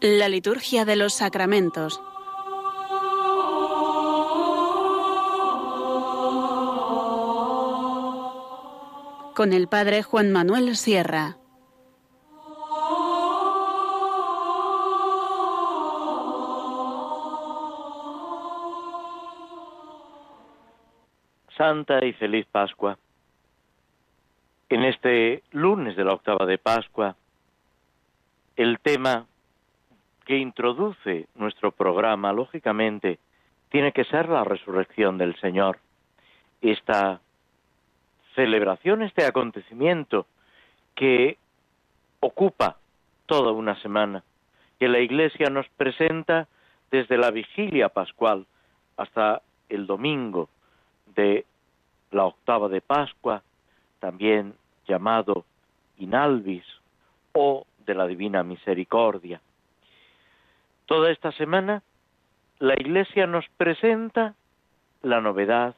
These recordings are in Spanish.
La liturgia de los sacramentos. Con el Padre Juan Manuel Sierra. Santa y feliz Pascua. En este lunes de la octava de Pascua, el tema que introduce nuestro programa, lógicamente, tiene que ser la resurrección del Señor. Esta celebración, este acontecimiento que ocupa toda una semana, que la Iglesia nos presenta desde la vigilia pascual hasta el domingo de la octava de Pascua, también llamado Inalvis o de la Divina Misericordia. Toda esta semana la Iglesia nos presenta la novedad,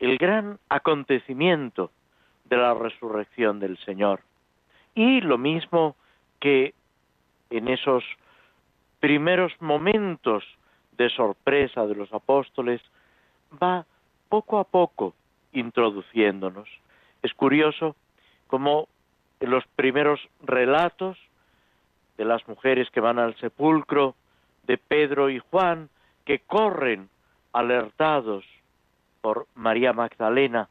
el gran acontecimiento de la resurrección del Señor. Y lo mismo que en esos primeros momentos de sorpresa de los apóstoles, va poco a poco introduciéndonos. Es curioso cómo en los primeros relatos de las mujeres que van al sepulcro, de Pedro y Juan, que corren alertados por María Magdalena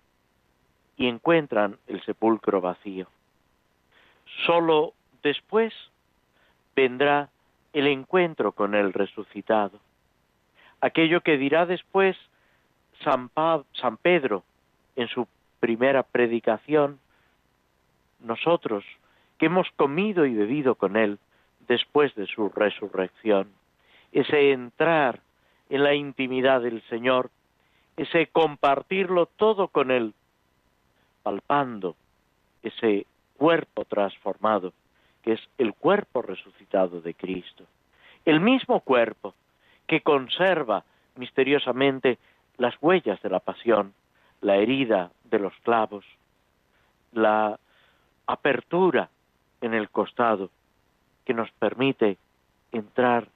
y encuentran el sepulcro vacío. Solo después vendrá el encuentro con el resucitado. Aquello que dirá después San, San Pedro en su primera predicación, nosotros que hemos comido y bebido con él después de su resurrección ese entrar en la intimidad del Señor, ese compartirlo todo con Él, palpando ese cuerpo transformado, que es el cuerpo resucitado de Cristo. El mismo cuerpo que conserva misteriosamente las huellas de la pasión, la herida de los clavos, la apertura en el costado que nos permite entrar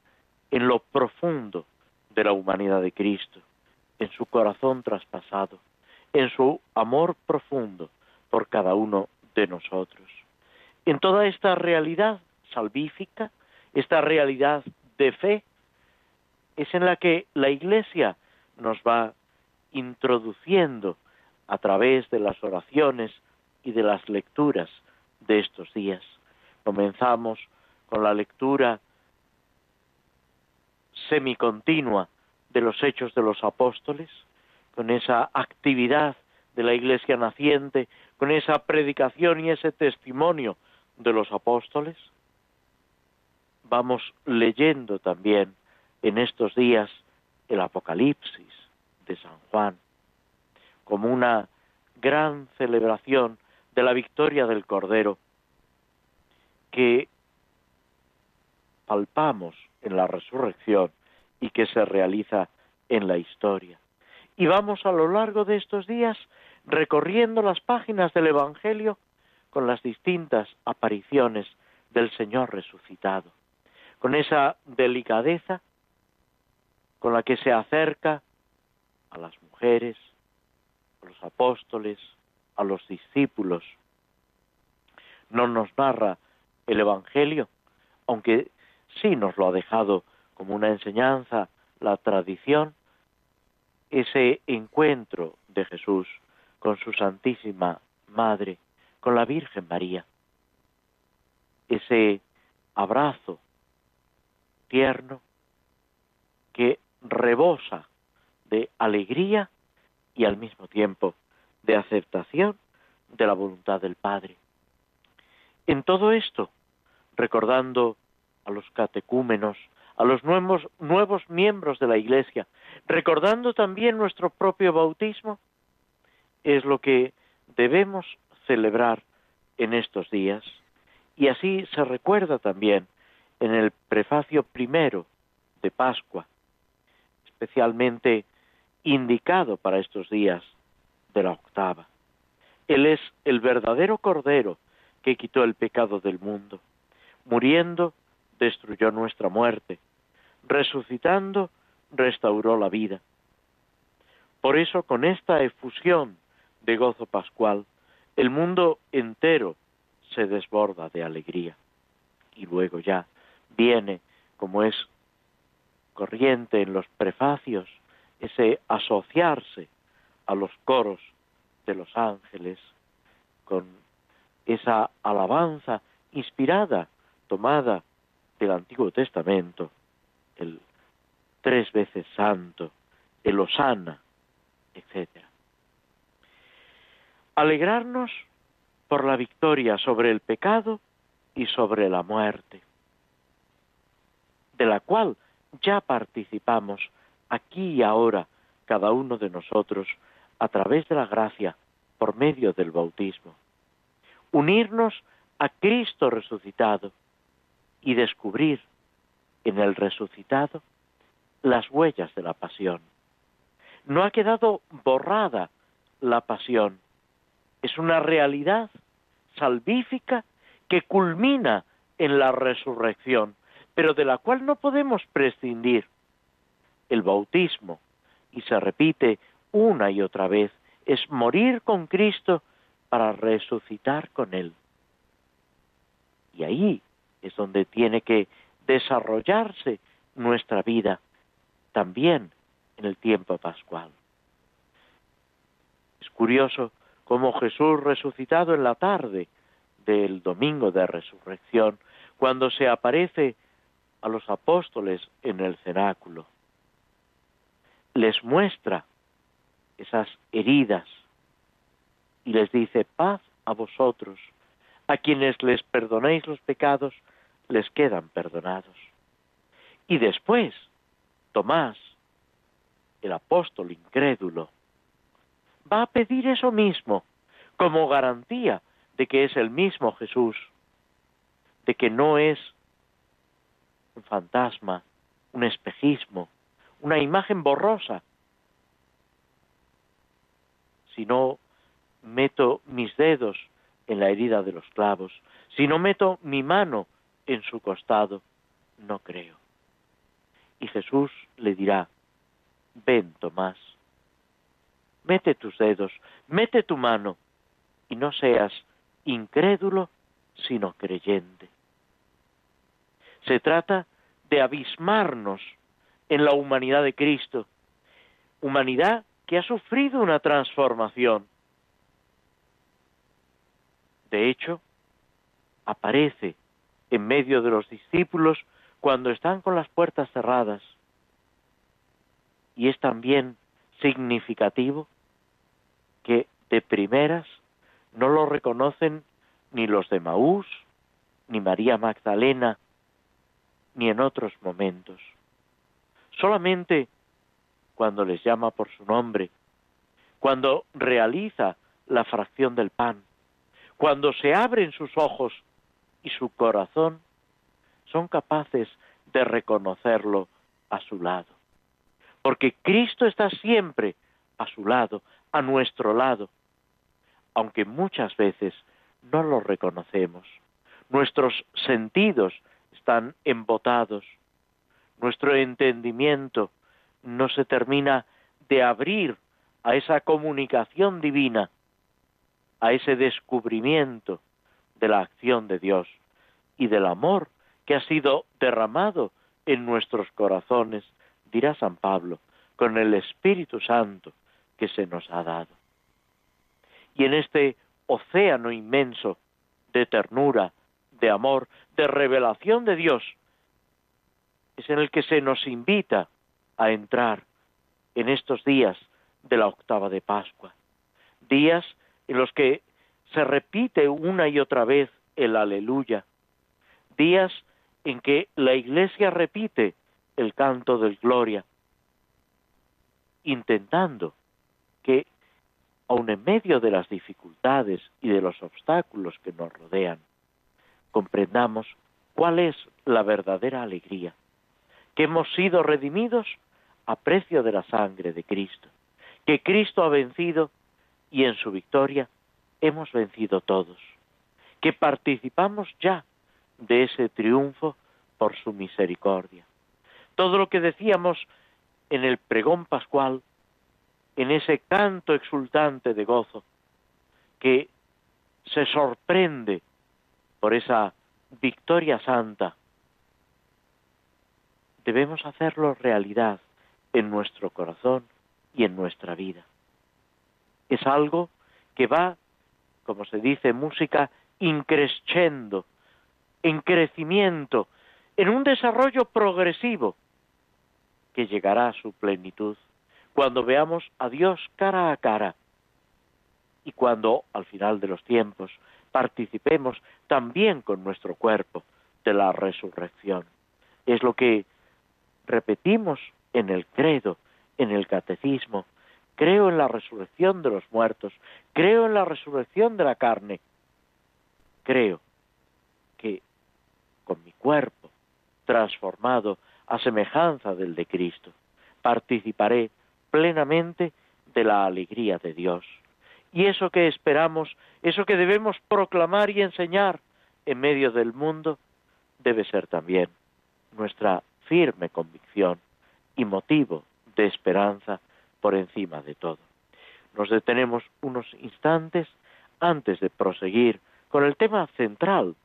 en lo profundo de la humanidad de Cristo, en su corazón traspasado, en su amor profundo por cada uno de nosotros. En toda esta realidad salvífica, esta realidad de fe, es en la que la Iglesia nos va introduciendo a través de las oraciones y de las lecturas de estos días. Comenzamos con la lectura semicontinua de los hechos de los apóstoles, con esa actividad de la iglesia naciente, con esa predicación y ese testimonio de los apóstoles, vamos leyendo también en estos días el Apocalipsis de San Juan, como una gran celebración de la victoria del Cordero que palpamos en la resurrección y que se realiza en la historia. Y vamos a lo largo de estos días recorriendo las páginas del Evangelio con las distintas apariciones del Señor resucitado, con esa delicadeza con la que se acerca a las mujeres, a los apóstoles, a los discípulos. No nos narra el Evangelio, aunque sí nos lo ha dejado como una enseñanza la tradición, ese encuentro de Jesús con su Santísima Madre, con la Virgen María, ese abrazo tierno que rebosa de alegría y al mismo tiempo de aceptación de la voluntad del Padre. En todo esto, recordando a los catecúmenos, a los nuevos, nuevos miembros de la Iglesia, recordando también nuestro propio bautismo, es lo que debemos celebrar en estos días. Y así se recuerda también en el prefacio primero de Pascua, especialmente indicado para estos días de la octava. Él es el verdadero Cordero que quitó el pecado del mundo, muriendo destruyó nuestra muerte. Resucitando, restauró la vida. Por eso, con esta efusión de gozo pascual, el mundo entero se desborda de alegría. Y luego ya viene, como es corriente en los prefacios, ese asociarse a los coros de los ángeles con esa alabanza inspirada, tomada del Antiguo Testamento, el tres veces santo, el Osana, etc. Alegrarnos por la victoria sobre el pecado y sobre la muerte, de la cual ya participamos aquí y ahora cada uno de nosotros a través de la gracia por medio del bautismo. Unirnos a Cristo resucitado y descubrir en el resucitado las huellas de la pasión. No ha quedado borrada la pasión, es una realidad salvífica que culmina en la resurrección, pero de la cual no podemos prescindir. El bautismo, y se repite una y otra vez, es morir con Cristo para resucitar con Él. Y ahí es donde tiene que desarrollarse nuestra vida, también en el tiempo pascual. Es curioso cómo Jesús resucitado en la tarde del domingo de resurrección, cuando se aparece a los apóstoles en el cenáculo, les muestra esas heridas y les dice paz a vosotros, a quienes les perdonéis los pecados, les quedan perdonados. Y después, Tomás, el apóstol incrédulo, va a pedir eso mismo como garantía de que es el mismo Jesús, de que no es un fantasma, un espejismo, una imagen borrosa, si no meto mis dedos en la herida de los clavos, si no meto mi mano en su costado, no creo. Y Jesús le dirá, ven Tomás, mete tus dedos, mete tu mano, y no seas incrédulo, sino creyente. Se trata de abismarnos en la humanidad de Cristo, humanidad que ha sufrido una transformación. De hecho, aparece en medio de los discípulos cuando están con las puertas cerradas. Y es también significativo que de primeras no lo reconocen ni los de Maús, ni María Magdalena, ni en otros momentos. Solamente cuando les llama por su nombre, cuando realiza la fracción del pan, cuando se abren sus ojos y su corazón, son capaces de reconocerlo a su lado. Porque Cristo está siempre a su lado, a nuestro lado, aunque muchas veces no lo reconocemos. Nuestros sentidos están embotados, nuestro entendimiento no se termina de abrir a esa comunicación divina, a ese descubrimiento de la acción de Dios y del amor que ha sido derramado en nuestros corazones, dirá San Pablo, con el Espíritu Santo que se nos ha dado. Y en este océano inmenso de ternura, de amor, de revelación de Dios, es en el que se nos invita a entrar en estos días de la octava de Pascua, días en los que se repite una y otra vez el aleluya, días en que la Iglesia repite el canto del gloria, intentando que, aun en medio de las dificultades y de los obstáculos que nos rodean, comprendamos cuál es la verdadera alegría, que hemos sido redimidos a precio de la sangre de Cristo, que Cristo ha vencido y en su victoria hemos vencido todos, que participamos ya de ese triunfo por su misericordia. Todo lo que decíamos en el pregón pascual, en ese canto exultante de gozo, que se sorprende por esa victoria santa, debemos hacerlo realidad en nuestro corazón y en nuestra vida. Es algo que va, como se dice música, increscendo, en crecimiento, en un desarrollo progresivo que llegará a su plenitud cuando veamos a Dios cara a cara y cuando al final de los tiempos participemos también con nuestro cuerpo de la resurrección. Es lo que repetimos en el credo, en el catecismo. Creo en la resurrección de los muertos, creo en la resurrección de la carne. Creo que con mi cuerpo transformado a semejanza del de Cristo, participaré plenamente de la alegría de Dios. Y eso que esperamos, eso que debemos proclamar y enseñar en medio del mundo, debe ser también nuestra firme convicción y motivo de esperanza por encima de todo. Nos detenemos unos instantes antes de proseguir con el tema central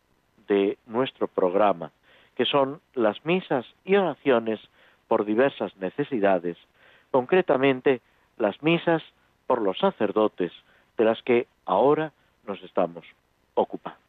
de nuestro programa, que son las misas y oraciones por diversas necesidades, concretamente las misas por los sacerdotes, de las que ahora nos estamos ocupando.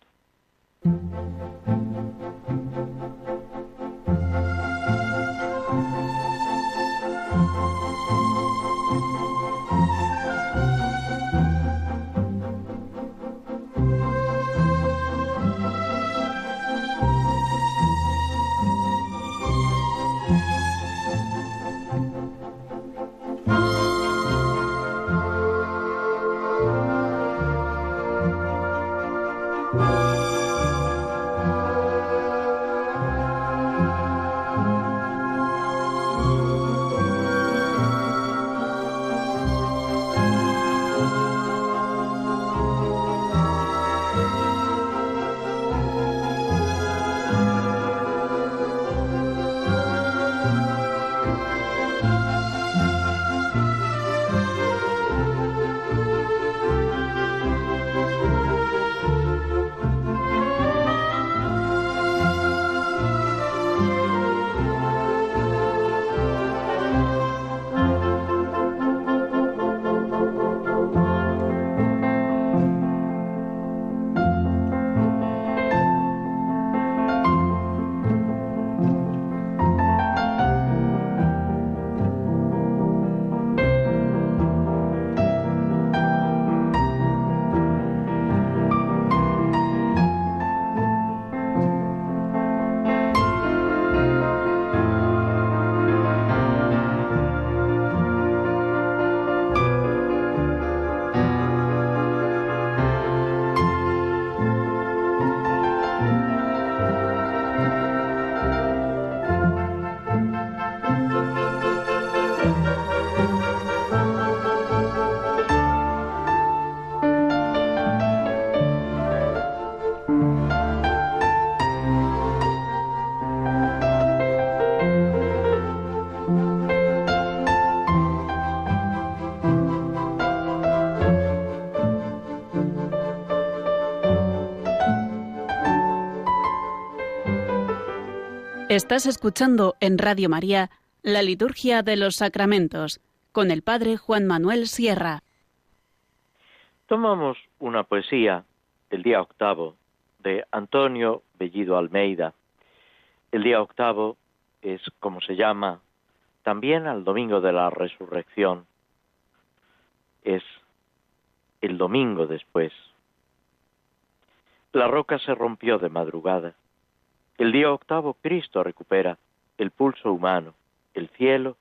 Estás escuchando en Radio María la Liturgia de los Sacramentos con el Padre Juan Manuel Sierra. Tomamos una poesía el día octavo de Antonio Bellido Almeida. El día octavo es, como se llama, también al domingo de la resurrección. Es el domingo después. La roca se rompió de madrugada el día octavo Cristo recupera el pulso humano, el cielo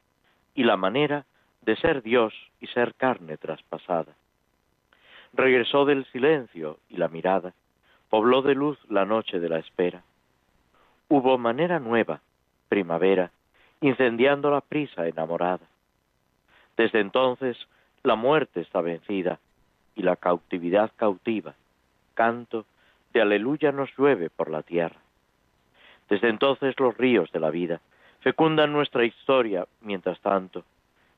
y la manera de ser Dios y ser carne traspasada. Regresó del silencio y la mirada, pobló de luz la noche de la espera. Hubo manera nueva, primavera, incendiando la prisa enamorada. Desde entonces la muerte está vencida y la cautividad cautiva. Canto de aleluya nos llueve por la tierra. Desde entonces los ríos de la vida fecundan nuestra historia, mientras tanto,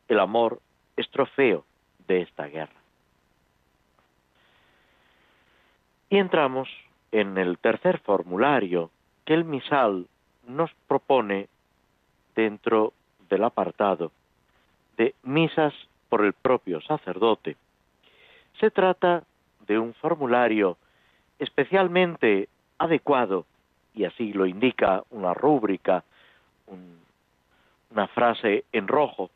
el amor es trofeo de esta guerra. Y entramos en el tercer formulario que el misal nos propone dentro del apartado de misas por el propio sacerdote. Se trata de un formulario especialmente adecuado, y así lo indica una rúbrica, una frase en rojo,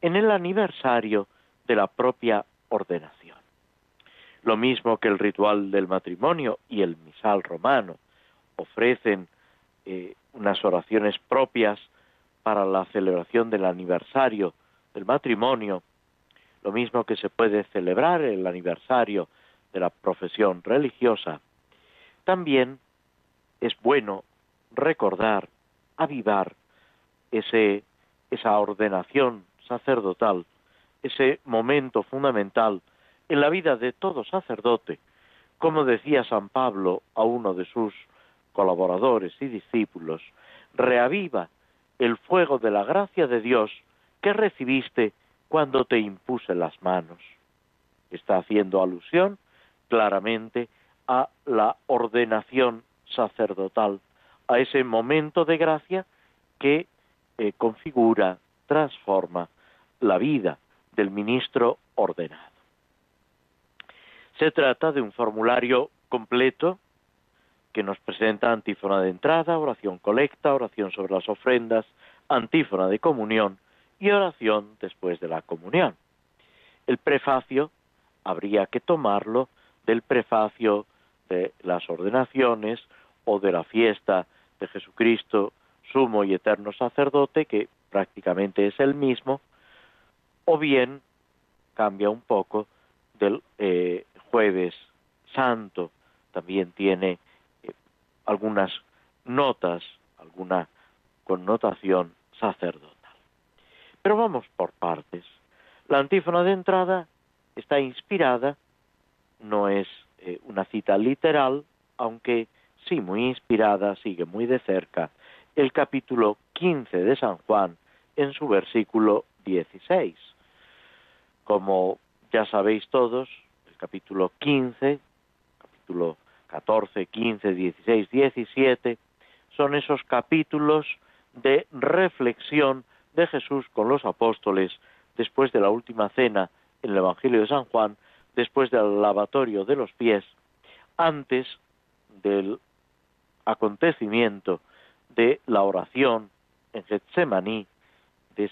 en el aniversario de la propia ordenación. Lo mismo que el ritual del matrimonio y el misal romano ofrecen eh, unas oraciones propias para la celebración del aniversario del matrimonio, lo mismo que se puede celebrar el aniversario de la profesión religiosa, también es bueno recordar, avivar ese, esa ordenación sacerdotal, ese momento fundamental en la vida de todo sacerdote, como decía San Pablo a uno de sus colaboradores y discípulos, reaviva el fuego de la gracia de Dios que recibiste cuando te impuse las manos. Está haciendo alusión claramente a la ordenación sacerdotal, a ese momento de gracia que eh, configura, transforma la vida del ministro ordenado. Se trata de un formulario completo que nos presenta antífona de entrada, oración colecta, oración sobre las ofrendas, antífona de comunión y oración después de la comunión. El prefacio habría que tomarlo del prefacio de las ordenaciones o de la fiesta de Jesucristo, sumo y eterno sacerdote, que prácticamente es el mismo, o bien cambia un poco del eh, jueves santo, también tiene eh, algunas notas, alguna connotación sacerdotal. Pero vamos por partes. La antífona de entrada está inspirada, no es eh, una cita literal, aunque sí muy inspirada, sigue muy de cerca el capítulo 15 de San Juan en su versículo 16. Como ya sabéis todos, el capítulo 15, capítulo 14, 15, 16, 17, son esos capítulos de reflexión de Jesús con los apóstoles después de la última cena en el Evangelio de San Juan después del lavatorio de los pies, antes del acontecimiento de la oración en Getsemaní, de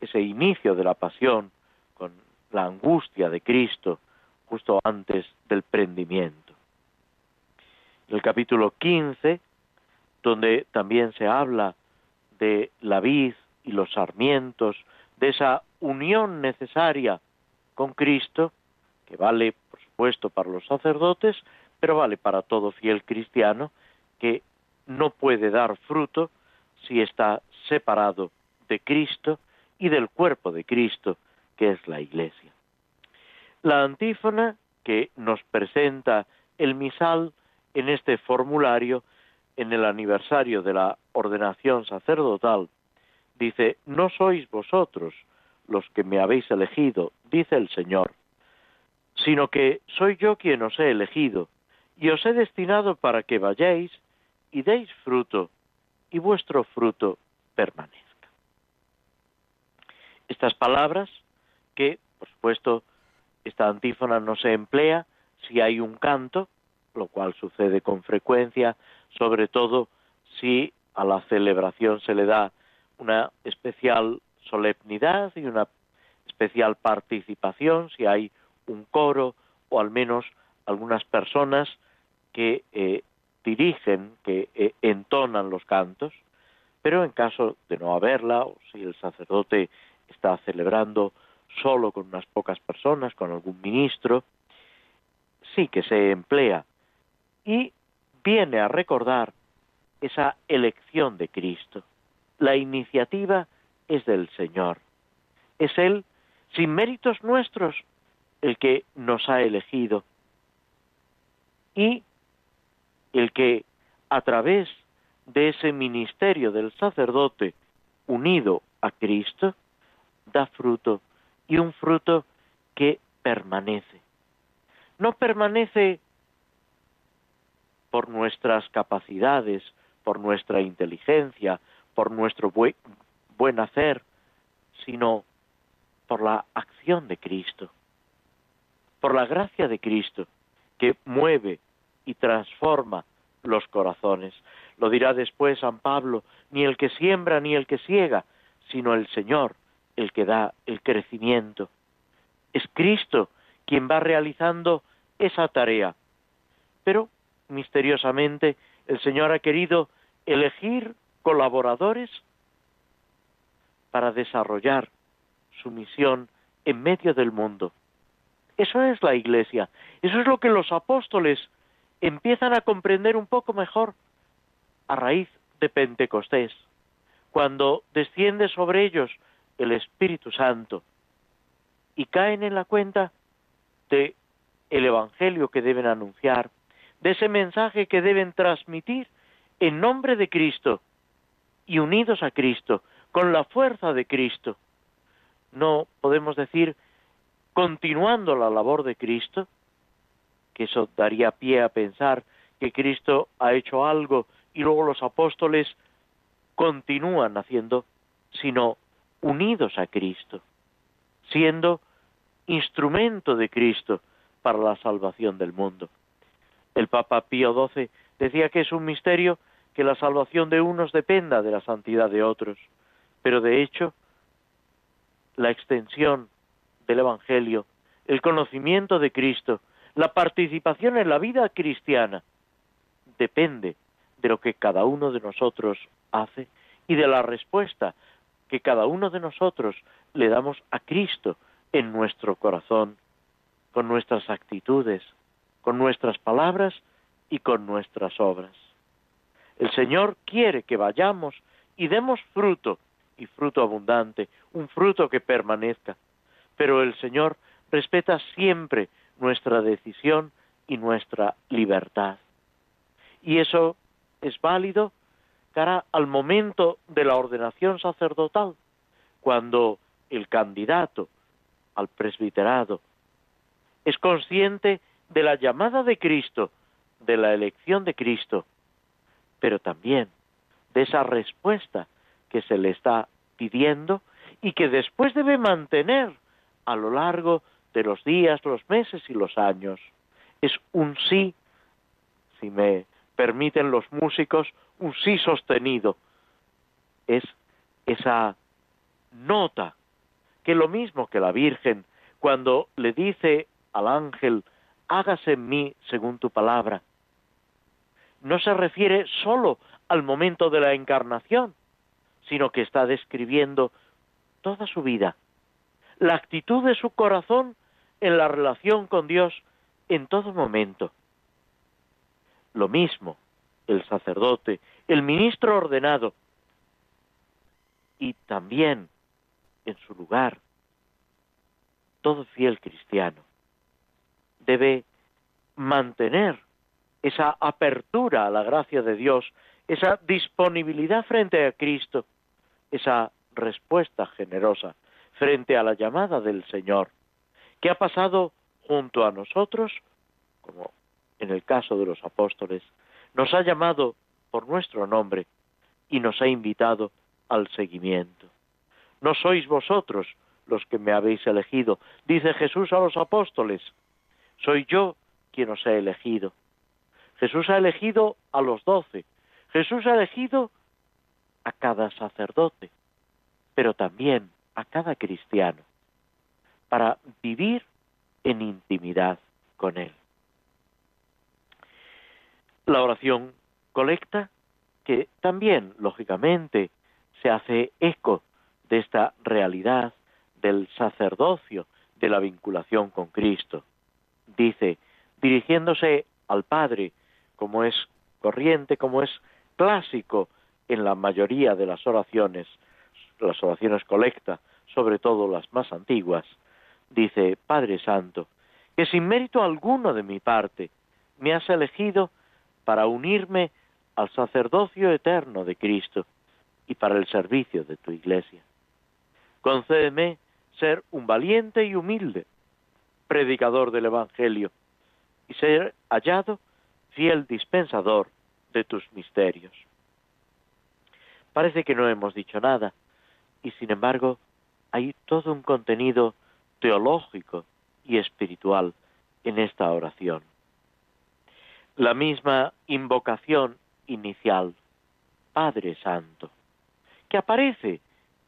ese inicio de la pasión con la angustia de Cristo justo antes del prendimiento. El capítulo 15, donde también se habla de la vid y los sarmientos, de esa unión necesaria con Cristo, que vale, por supuesto, para los sacerdotes, pero vale para todo fiel cristiano que no puede dar fruto si está separado de Cristo y del cuerpo de Cristo, que es la Iglesia. La antífona que nos presenta el misal en este formulario, en el aniversario de la ordenación sacerdotal, dice, no sois vosotros los que me habéis elegido, dice el Señor, sino que soy yo quien os he elegido, y os he destinado para que vayáis y deis fruto, y vuestro fruto permanezca. Estas palabras, que por supuesto esta antífona no se emplea si hay un canto, lo cual sucede con frecuencia, sobre todo si a la celebración se le da una especial solemnidad y una especial participación, si hay un coro o al menos algunas personas que eh, dirigen, que eh, entonan los cantos, pero en caso de no haberla, o si el sacerdote está celebrando solo con unas pocas personas, con algún ministro, sí que se emplea y viene a recordar esa elección de Cristo. La iniciativa es del Señor. Es Él, sin méritos nuestros, el que nos ha elegido y el que a través de ese ministerio del sacerdote unido a Cristo da fruto y un fruto que permanece. No permanece por nuestras capacidades, por nuestra inteligencia, por nuestro buen, hacer, sino por la acción de Cristo, por la gracia de Cristo, que mueve y transforma los corazones. Lo dirá después San Pablo, ni el que siembra ni el que ciega, sino el Señor, el que da el crecimiento. Es Cristo quien va realizando esa tarea. Pero, misteriosamente, el Señor ha querido elegir colaboradores para desarrollar su misión en medio del mundo. Eso es la Iglesia. Eso es lo que los apóstoles empiezan a comprender un poco mejor a raíz de Pentecostés, cuando desciende sobre ellos el Espíritu Santo y caen en la cuenta de el evangelio que deben anunciar, de ese mensaje que deben transmitir en nombre de Cristo y unidos a Cristo, con la fuerza de Cristo. No podemos decir continuando la labor de Cristo, que eso daría pie a pensar que Cristo ha hecho algo y luego los apóstoles continúan haciendo, sino unidos a Cristo, siendo instrumento de Cristo para la salvación del mundo. El Papa Pío XII decía que es un misterio que la salvación de unos dependa de la santidad de otros, pero de hecho la extensión del Evangelio, el conocimiento de Cristo, la participación en la vida cristiana, depende de lo que cada uno de nosotros hace y de la respuesta que cada uno de nosotros le damos a Cristo en nuestro corazón, con nuestras actitudes, con nuestras palabras y con nuestras obras. El Señor quiere que vayamos y demos fruto, y fruto abundante, un fruto que permanezca. Pero el Señor respeta siempre nuestra decisión y nuestra libertad. Y eso es válido cara al momento de la ordenación sacerdotal, cuando el candidato al presbiterado es consciente de la llamada de Cristo, de la elección de Cristo, pero también de esa respuesta que se le está pidiendo y que después debe mantener a lo largo de los días, los meses y los años. Es un sí, si me permiten los músicos, un sí sostenido. Es esa nota que lo mismo que la Virgen cuando le dice al ángel, hágase en mí según tu palabra, no se refiere sólo al momento de la encarnación, sino que está describiendo toda su vida, la actitud de su corazón en la relación con Dios en todo momento. Lo mismo el sacerdote, el ministro ordenado y también en su lugar todo fiel cristiano debe mantener esa apertura a la gracia de Dios, esa disponibilidad frente a Cristo, esa respuesta generosa frente a la llamada del Señor, que ha pasado junto a nosotros, como en el caso de los apóstoles, nos ha llamado por nuestro nombre y nos ha invitado al seguimiento. No sois vosotros los que me habéis elegido, dice Jesús a los apóstoles, soy yo quien os he elegido. Jesús ha elegido a los doce. Jesús ha elegido a cada sacerdote, pero también a cada cristiano, para vivir en intimidad con Él. La oración colecta, que también, lógicamente, se hace eco de esta realidad del sacerdocio, de la vinculación con Cristo. Dice, dirigiéndose al Padre, como es corriente, como es clásico en la mayoría de las oraciones, las oraciones colecta, sobre todo las más antiguas, dice, Padre Santo, que sin mérito alguno de mi parte me has elegido para unirme al sacerdocio eterno de Cristo y para el servicio de tu iglesia. Concédeme ser un valiente y humilde predicador del Evangelio y ser hallado fiel dispensador de tus misterios. Parece que no hemos dicho nada y sin embargo hay todo un contenido teológico y espiritual en esta oración. La misma invocación inicial, Padre Santo, que aparece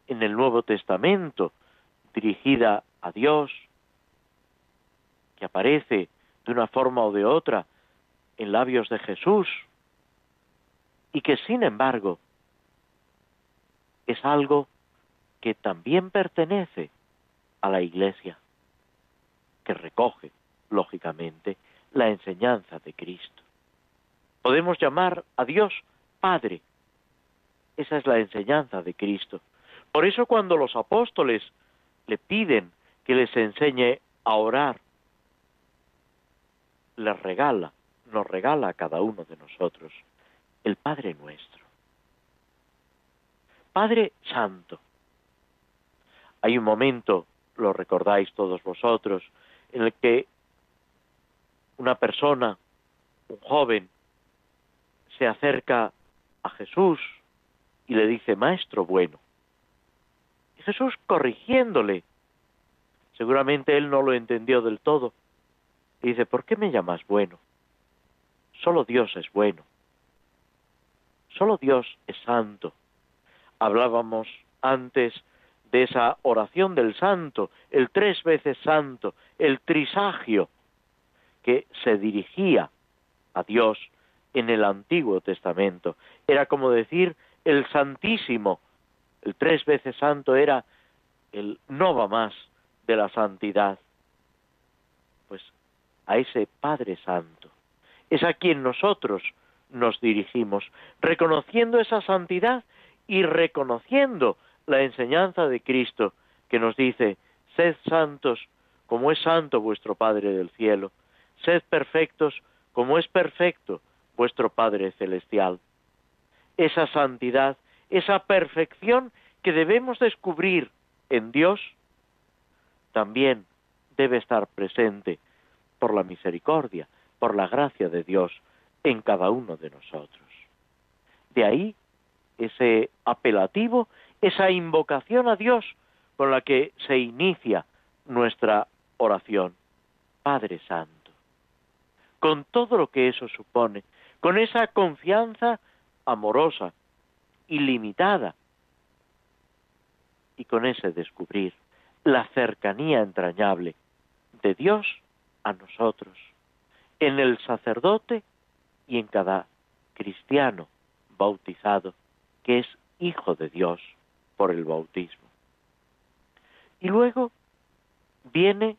en el Nuevo Testamento dirigida a Dios, que aparece de una forma o de otra en labios de Jesús, y que sin embargo es algo que también pertenece a la Iglesia, que recoge, lógicamente, la enseñanza de Cristo. Podemos llamar a Dios Padre. Esa es la enseñanza de Cristo. Por eso cuando los apóstoles le piden que les enseñe a orar, les regala, nos regala a cada uno de nosotros el Padre nuestro. Padre Santo. Hay un momento, lo recordáis todos vosotros, en el que una persona, un joven, se acerca a Jesús y le dice, Maestro bueno. Y Jesús corrigiéndole, seguramente él no lo entendió del todo, y dice, ¿por qué me llamas bueno? Solo Dios es bueno. Solo Dios es santo. Hablábamos antes de esa oración del santo, el tres veces santo, el trisagio, que se dirigía a Dios en el Antiguo Testamento. Era como decir el Santísimo. El tres veces santo era el no va más de la santidad. Pues a ese Padre Santo es a quien nosotros nos dirigimos, reconociendo esa santidad y reconociendo la enseñanza de Cristo que nos dice, sed santos como es santo vuestro Padre del cielo, sed perfectos como es perfecto vuestro Padre Celestial. Esa santidad, esa perfección que debemos descubrir en Dios, también debe estar presente por la misericordia, por la gracia de Dios en cada uno de nosotros. De ahí ese apelativo, esa invocación a Dios con la que se inicia nuestra oración. Padre Santo, con todo lo que eso supone, con esa confianza amorosa, ilimitada, y con ese descubrir la cercanía entrañable de Dios a nosotros, en el sacerdote y en cada cristiano bautizado, que es hijo de Dios por el bautismo. Y luego viene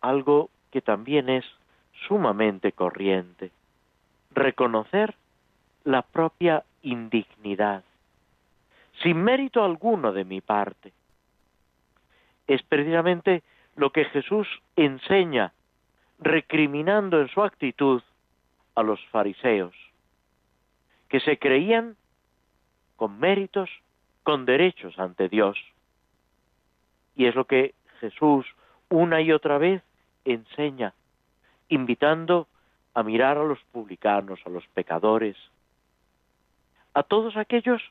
algo que también es sumamente corriente, reconocer la propia indignidad, sin mérito alguno de mi parte. Es precisamente lo que Jesús enseña, recriminando en su actitud a los fariseos, que se creían con méritos, con derechos ante Dios. Y es lo que Jesús una y otra vez enseña, invitando a mirar a los publicanos, a los pecadores, a todos aquellos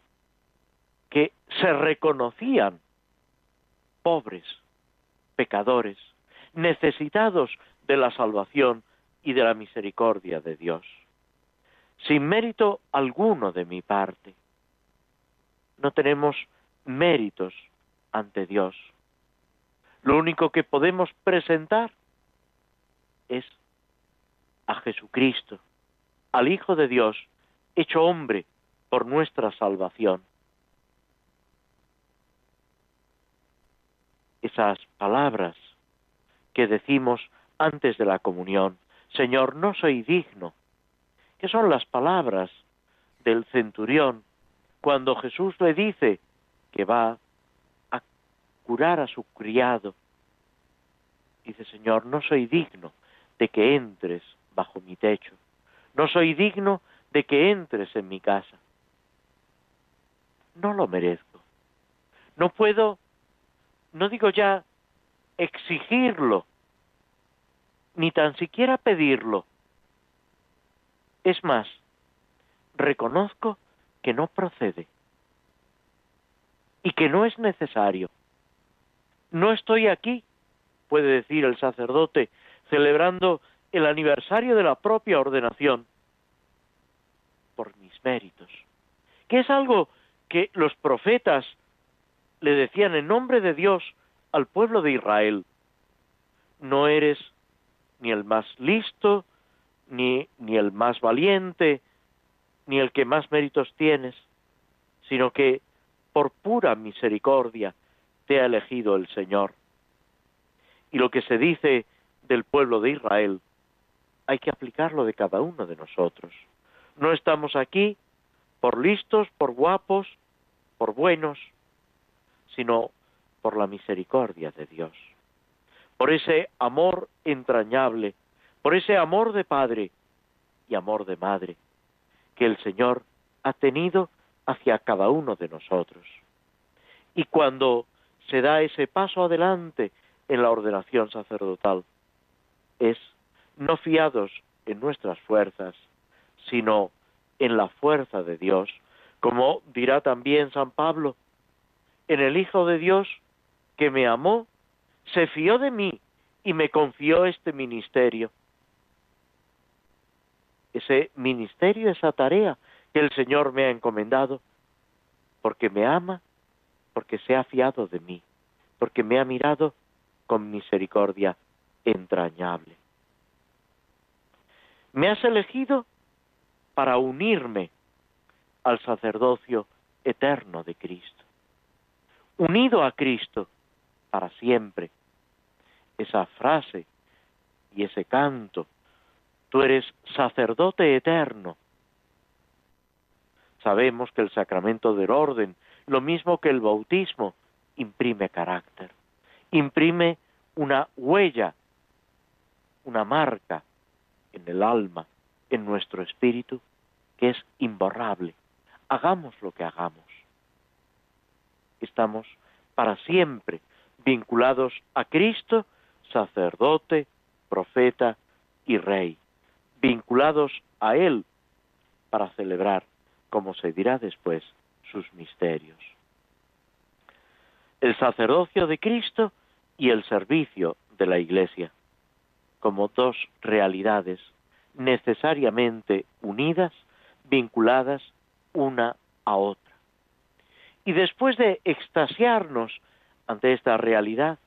que se reconocían pobres, pecadores, necesitados de la salvación y de la misericordia de Dios, sin mérito alguno de mi parte. No tenemos méritos ante Dios. Lo único que podemos presentar es a Jesucristo, al Hijo de Dios, hecho hombre por nuestra salvación. Esas palabras que decimos antes de la comunión, Señor, no soy digno, que son las palabras del centurión cuando Jesús le dice que va a curar a su criado. Dice, Señor, no soy digno de que entres bajo mi techo. No soy digno de que entres en mi casa. No lo merezco. No puedo, no digo ya exigirlo, ni tan siquiera pedirlo. Es más, reconozco que no procede y que no es necesario. No estoy aquí, puede decir el sacerdote, celebrando el aniversario de la propia ordenación, por mis méritos, que es algo que los profetas le decían en nombre de Dios al pueblo de Israel. No eres ni el más listo, ni, ni el más valiente, ni el que más méritos tienes, sino que por pura misericordia te ha elegido el Señor. Y lo que se dice del pueblo de Israel, hay que aplicarlo de cada uno de nosotros. No estamos aquí por listos, por guapos, por buenos, sino por la misericordia de Dios, por ese amor entrañable, por ese amor de padre y amor de madre que el Señor ha tenido hacia cada uno de nosotros. Y cuando se da ese paso adelante en la ordenación sacerdotal, es no fiados en nuestras fuerzas, sino en la fuerza de Dios, como dirá también San Pablo, en el Hijo de Dios que me amó, se fió de mí y me confió este ministerio. Ese ministerio, esa tarea que el Señor me ha encomendado, porque me ama, porque se ha fiado de mí, porque me ha mirado con misericordia entrañable. Me has elegido para unirme al sacerdocio eterno de Cristo. Unido a Cristo para siempre. Esa frase y ese canto, tú eres sacerdote eterno. Sabemos que el sacramento del orden, lo mismo que el bautismo, imprime carácter, imprime una huella, una marca en el alma, en nuestro espíritu, que es imborrable. Hagamos lo que hagamos. Estamos para siempre vinculados a Cristo, sacerdote, profeta y rey, vinculados a Él para celebrar, como se dirá después, sus misterios. El sacerdocio de Cristo y el servicio de la Iglesia, como dos realidades necesariamente unidas, vinculadas una a otra. Y después de extasiarnos ante esta realidad,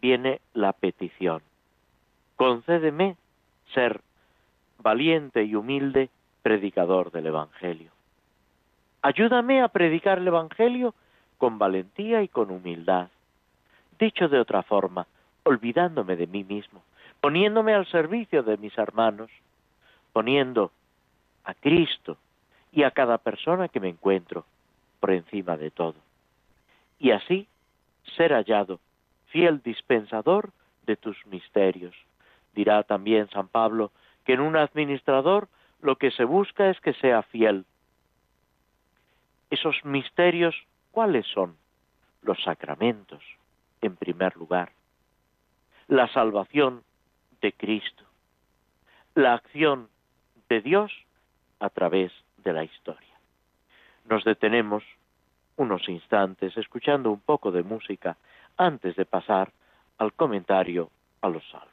viene la petición. Concédeme ser valiente y humilde predicador del Evangelio. Ayúdame a predicar el Evangelio con valentía y con humildad. Dicho de otra forma, olvidándome de mí mismo, poniéndome al servicio de mis hermanos, poniendo a Cristo y a cada persona que me encuentro por encima de todo. Y así ser hallado fiel dispensador de tus misterios. Dirá también San Pablo que en un administrador lo que se busca es que sea fiel. Esos misterios, ¿cuáles son? Los sacramentos, en primer lugar. La salvación de Cristo. La acción de Dios a través de la historia. Nos detenemos unos instantes escuchando un poco de música antes de pasar al comentario a los salmos.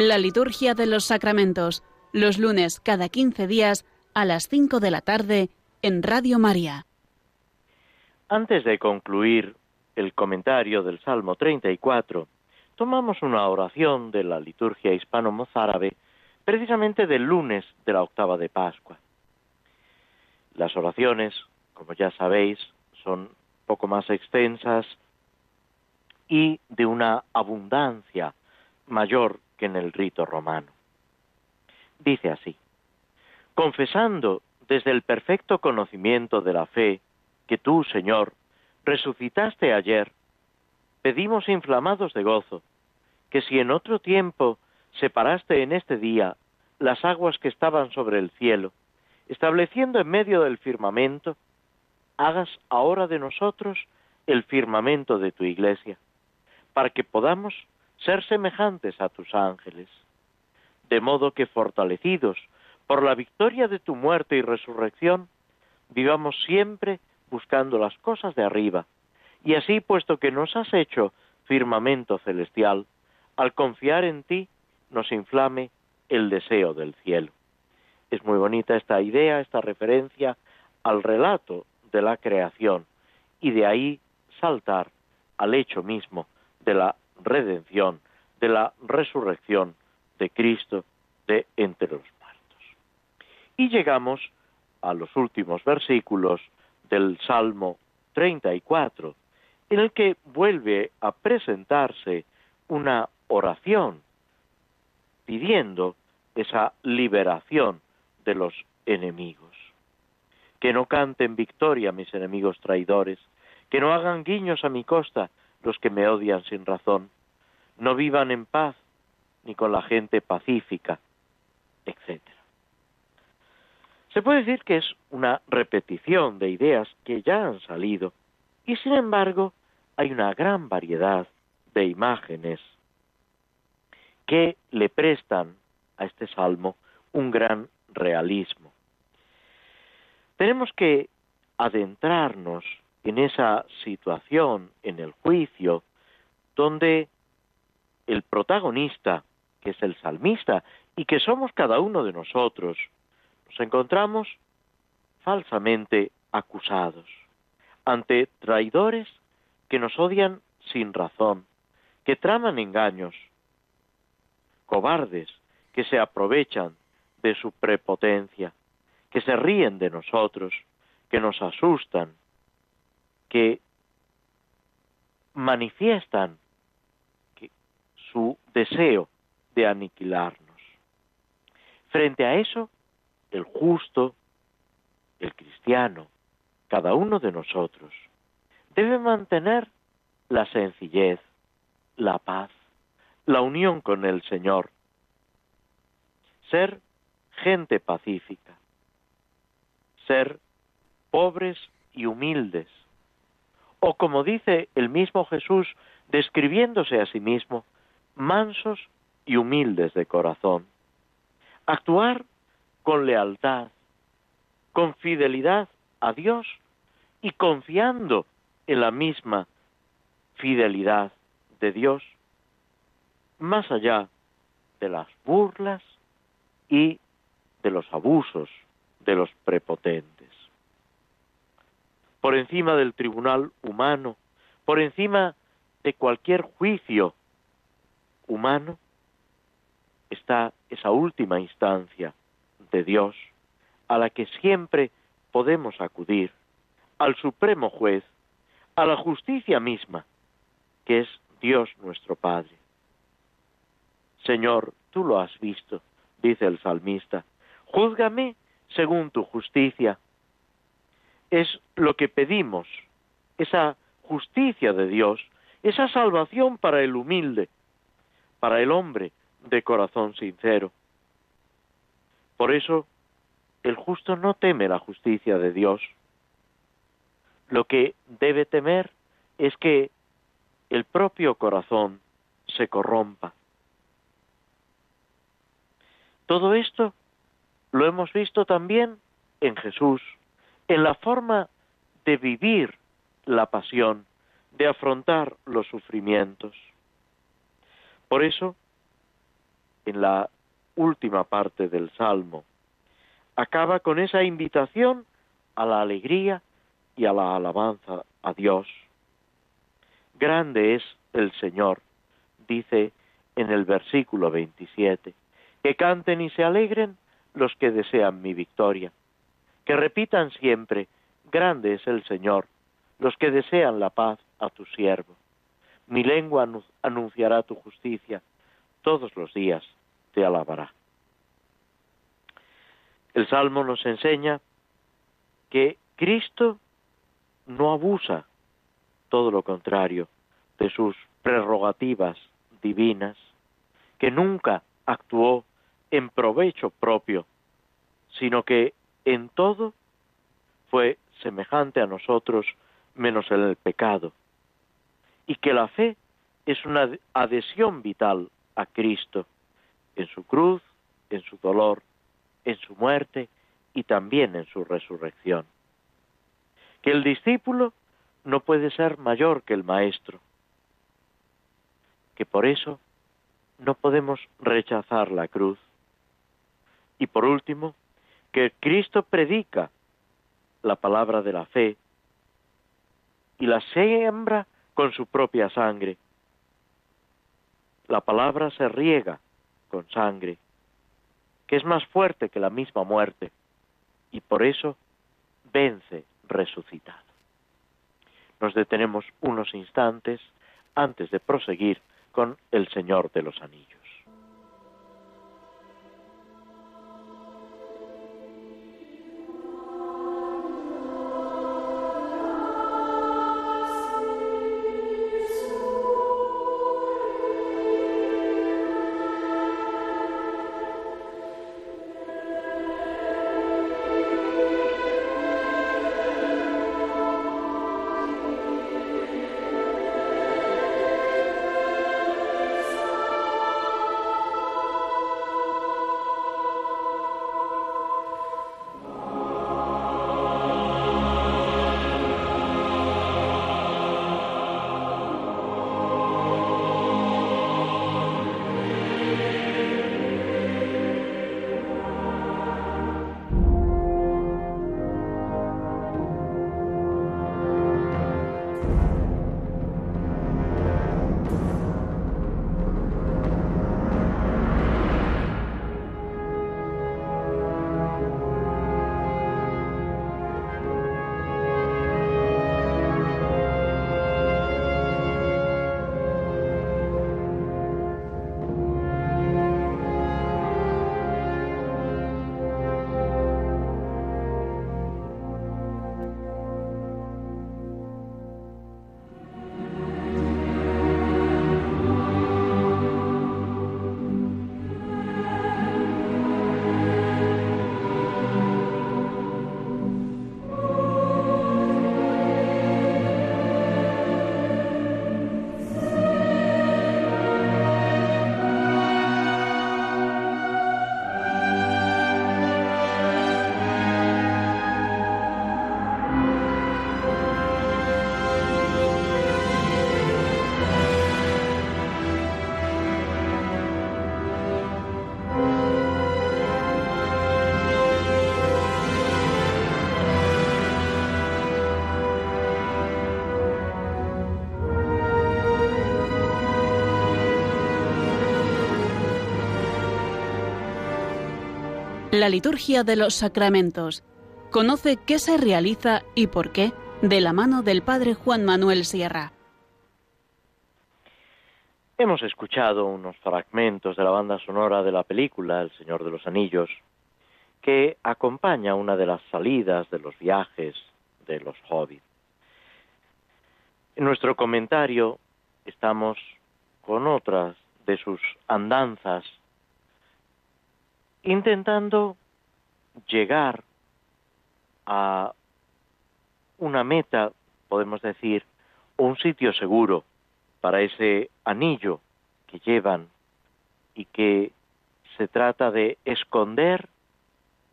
La liturgia de los sacramentos, los lunes cada 15 días a las 5 de la tarde en Radio María. Antes de concluir el comentario del Salmo 34, tomamos una oración de la liturgia hispano-mozárabe precisamente del lunes de la octava de Pascua. Las oraciones, como ya sabéis, son poco más extensas y de una abundancia mayor que en el rito romano. Dice así, confesando desde el perfecto conocimiento de la fe que tú, Señor, resucitaste ayer, pedimos inflamados de gozo, que si en otro tiempo separaste en este día las aguas que estaban sobre el cielo, estableciendo en medio del firmamento, hagas ahora de nosotros el firmamento de tu iglesia, para que podamos ser semejantes a tus ángeles, de modo que fortalecidos por la victoria de tu muerte y resurrección, vivamos siempre buscando las cosas de arriba, y así, puesto que nos has hecho firmamento celestial, al confiar en ti, nos inflame el deseo del cielo. Es muy bonita esta idea, esta referencia al relato de la creación, y de ahí saltar al hecho mismo de la redención, de la resurrección de Cristo de entre los muertos. Y llegamos a los últimos versículos del Salmo 34, en el que vuelve a presentarse una oración pidiendo esa liberación de los enemigos. Que no canten victoria mis enemigos traidores, que no hagan guiños a mi costa los que me odian sin razón, no vivan en paz ni con la gente pacífica, etc. Se puede decir que es una repetición de ideas que ya han salido y sin embargo hay una gran variedad de imágenes que le prestan a este salmo un gran realismo. Tenemos que adentrarnos en esa situación, en el juicio, donde el protagonista, que es el salmista, y que somos cada uno de nosotros, nos encontramos falsamente acusados ante traidores que nos odian sin razón, que traman engaños, cobardes que se aprovechan de su prepotencia, que se ríen de nosotros, que nos asustan, que manifiestan su deseo de aniquilarnos. Frente a eso, el justo, el cristiano, cada uno de nosotros, debe mantener la sencillez, la paz, la unión con el Señor, ser gente pacífica, ser pobres y humildes, o como dice el mismo Jesús describiéndose a sí mismo, mansos y humildes de corazón. Actuar con lealtad, con fidelidad a Dios y confiando en la misma fidelidad de Dios, más allá de las burlas y de los abusos de los prepotentes. Por encima del tribunal humano, por encima de cualquier juicio humano está esa última instancia de Dios a la que siempre podemos acudir, al Supremo Juez, a la justicia misma, que es Dios nuestro Padre. Señor, tú lo has visto, dice el salmista, júzgame según tu justicia. Es lo que pedimos, esa justicia de Dios, esa salvación para el humilde, para el hombre de corazón sincero. Por eso, el justo no teme la justicia de Dios. Lo que debe temer es que el propio corazón se corrompa. Todo esto lo hemos visto también en Jesús, en la forma de vivir la pasión, de afrontar los sufrimientos. Por eso, en la última parte del Salmo, acaba con esa invitación a la alegría y a la alabanza a Dios. Grande es el Señor, dice en el versículo 27, que canten y se alegren los que desean mi victoria, que repitan siempre, grande es el Señor, los que desean la paz a tu siervo. Mi lengua anunciará tu justicia, todos los días te alabará. El Salmo nos enseña que Cristo no abusa, todo lo contrario, de sus prerrogativas divinas, que nunca actuó en provecho propio, sino que en todo fue semejante a nosotros menos en el pecado, y que la fe es una adhesión vital a Cristo, en su cruz, en su dolor, en su muerte y también en su resurrección. Que el discípulo no puede ser mayor que el maestro, que por eso no podemos rechazar la cruz. Y por último, que Cristo predica la palabra de la fe y la siembra con su propia sangre. La palabra se riega con sangre, que es más fuerte que la misma muerte, y por eso vence resucitado. Nos detenemos unos instantes antes de proseguir con el Señor de los Anillos. La liturgia de los sacramentos. Conoce qué se realiza y por qué de la mano del Padre Juan Manuel Sierra. Hemos escuchado unos fragmentos de la banda sonora de la película El Señor de los Anillos, que acompaña una de las salidas de los viajes de los hobbits. En nuestro comentario estamos con otras de sus andanzas intentando llegar a una meta, podemos decir, un sitio seguro para ese anillo que llevan y que se trata de esconder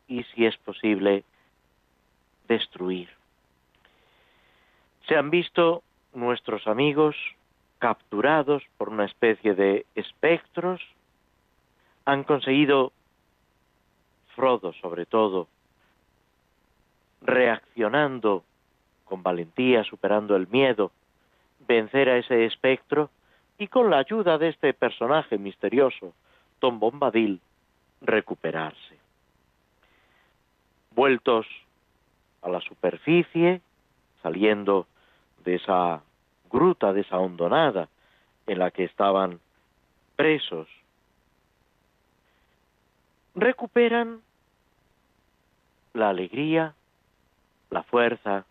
y, si es posible, destruir. Se han visto nuestros amigos capturados por una especie de espectros, han conseguido, Frodo sobre todo, reaccionando con valentía, superando el miedo, vencer a ese espectro y con la ayuda de este personaje misterioso, Tom Bombadil, recuperarse. Vueltos a la superficie, saliendo de esa gruta, de esa hondonada en la que estaban presos, recuperan la alegría, la fuerza.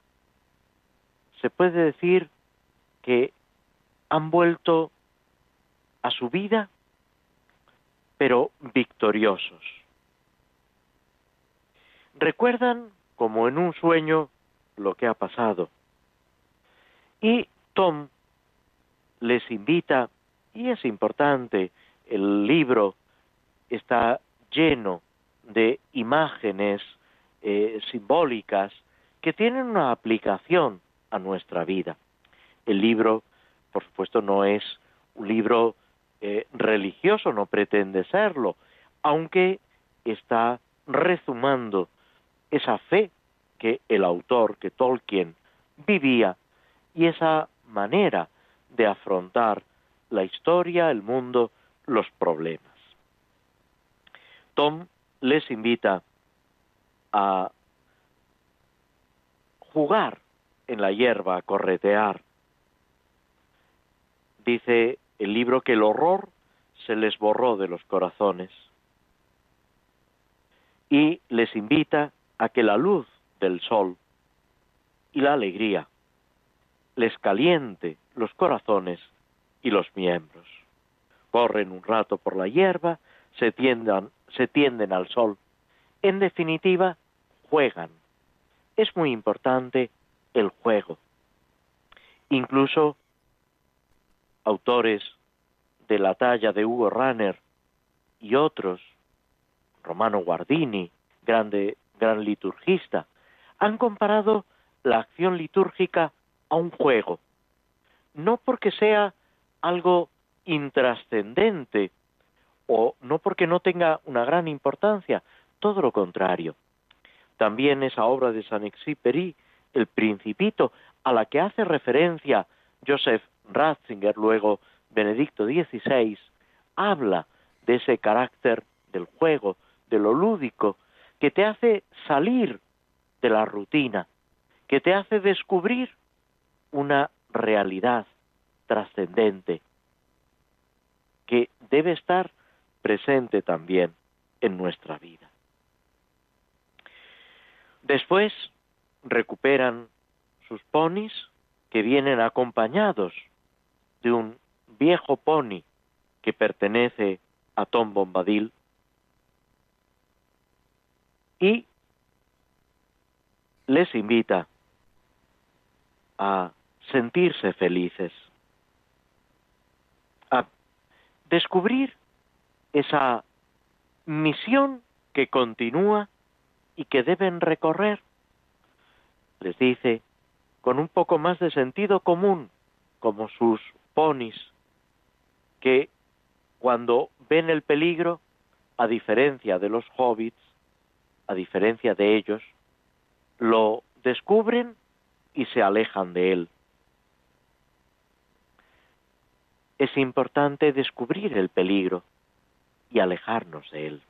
Se puede decir que han vuelto a su vida, pero victoriosos. Recuerdan como en un sueño lo que ha pasado. Y Tom les invita, y es importante, el libro está lleno de imágenes eh, simbólicas que tienen una aplicación a nuestra vida. El libro, por supuesto, no es un libro eh, religioso, no pretende serlo, aunque está rezumando esa fe que el autor, que Tolkien, vivía y esa manera de afrontar la historia, el mundo, los problemas. Tom les invita a jugar en la hierba, a corretear. Dice el libro que el horror se les borró de los corazones y les invita a que la luz del sol y la alegría les caliente los corazones y los miembros. Corren un rato por la hierba, se, tiendan, se tienden al sol. En definitiva, juegan. Es muy importante el juego. Incluso autores de la talla de Hugo Ranner y otros, Romano Guardini, grande, gran liturgista, han comparado la acción litúrgica a un juego, no porque sea algo intrascendente o no porque no tenga una gran importancia, todo lo contrario. También esa obra de San Exupéry, El Principito, a la que hace referencia Joseph Ratzinger, luego Benedicto XVI, habla de ese carácter del juego, de lo lúdico, que te hace salir de la rutina, que te hace descubrir una realidad trascendente que debe estar presente también en nuestra vida. Después recuperan sus ponis que vienen acompañados de un viejo pony que pertenece a Tom Bombadil y les invita a sentirse felices, a descubrir esa misión que continúa y que deben recorrer. Les dice, con un poco más de sentido común, como sus ponis, que cuando ven el peligro, a diferencia de los hobbits, a diferencia de ellos, lo descubren y se alejan de él. Es importante descubrir el peligro y alejarnos de él.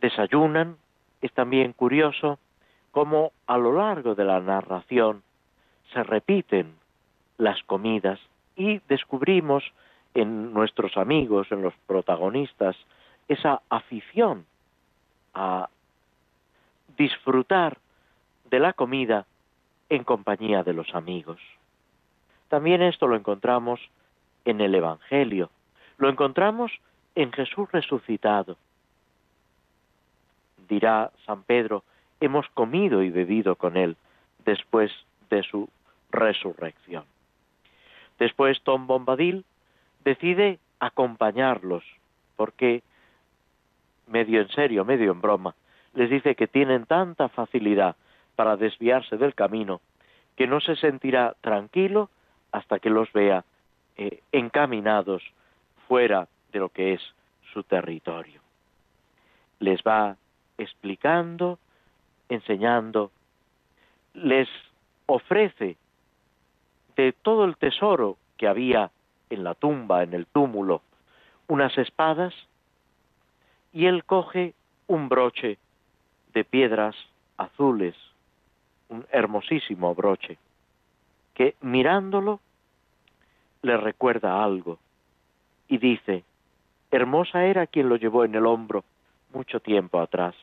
Desayunan, es también curioso cómo a lo largo de la narración se repiten las comidas y descubrimos en nuestros amigos, en los protagonistas, esa afición a disfrutar de la comida en compañía de los amigos. También esto lo encontramos en el Evangelio, lo encontramos en Jesús resucitado. Dirá San Pedro, hemos comido y bebido con él después de su resurrección. Después Tom Bombadil decide acompañarlos porque, medio en serio, medio en broma, les dice que tienen tanta facilidad para desviarse del camino que no se sentirá tranquilo hasta que los vea eh, encaminados fuera de lo que es su territorio. Les va explicando, enseñando, les ofrece de todo el tesoro que había en la tumba, en el túmulo, unas espadas, y él coge un broche de piedras azules, un hermosísimo broche, que mirándolo le recuerda algo y dice, hermosa era quien lo llevó en el hombro mucho tiempo atrás.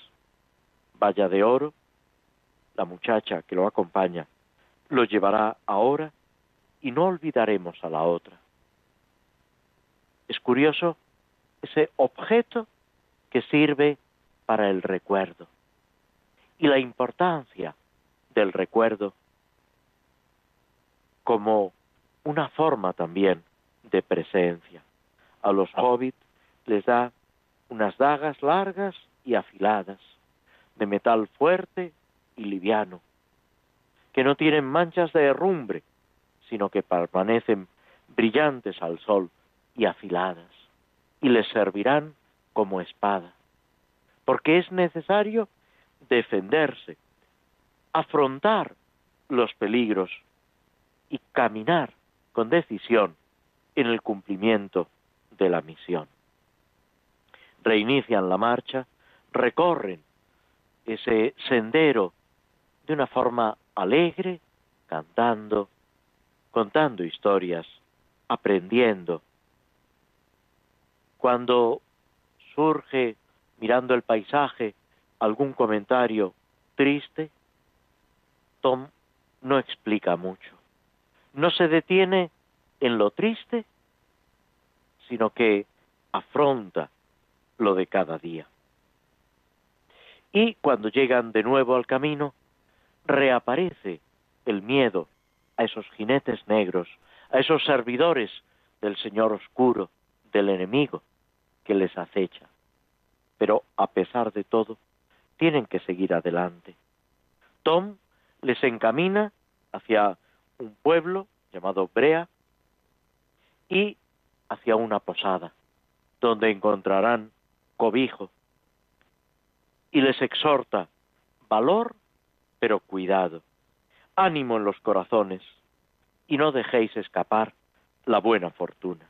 Vaya de oro, la muchacha que lo acompaña, lo llevará ahora y no olvidaremos a la otra. Es curioso ese objeto que sirve para el recuerdo y la importancia del recuerdo como una forma también de presencia. A los hobbits les da unas dagas largas y afiladas, de metal fuerte y liviano, que no tienen manchas de herrumbre, sino que permanecen brillantes al sol y afiladas, y les servirán como espada, porque es necesario defenderse, afrontar los peligros y caminar con decisión en el cumplimiento de la misión. Reinician la marcha, recorren ese sendero de una forma alegre, cantando, contando historias, aprendiendo. Cuando surge, mirando el paisaje, algún comentario triste, Tom no explica mucho. No se detiene en lo triste, sino que afronta lo de cada día. Y cuando llegan de nuevo al camino, reaparece el miedo a esos jinetes negros, a esos servidores del Señor oscuro, del enemigo que les acecha. Pero a pesar de todo, tienen que seguir adelante. Tom les encamina hacia un pueblo llamado Brea y hacia una posada, donde encontrarán cobijo. Y les exhorta valor, pero cuidado, ánimo en los corazones, y no dejéis escapar la buena fortuna.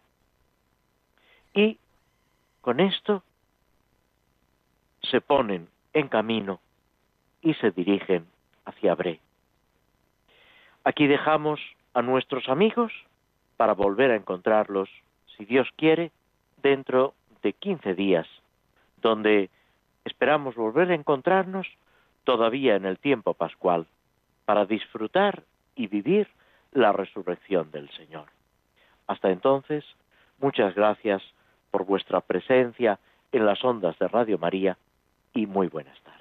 Y con esto se ponen en camino y se dirigen hacia Bre. Aquí dejamos a nuestros amigos para volver a encontrarlos, si Dios quiere, dentro de 15 días donde esperamos volver a encontrarnos todavía en el tiempo pascual, para disfrutar y vivir la resurrección del Señor. Hasta entonces, muchas gracias por vuestra presencia en las ondas de Radio María y muy buenas tardes.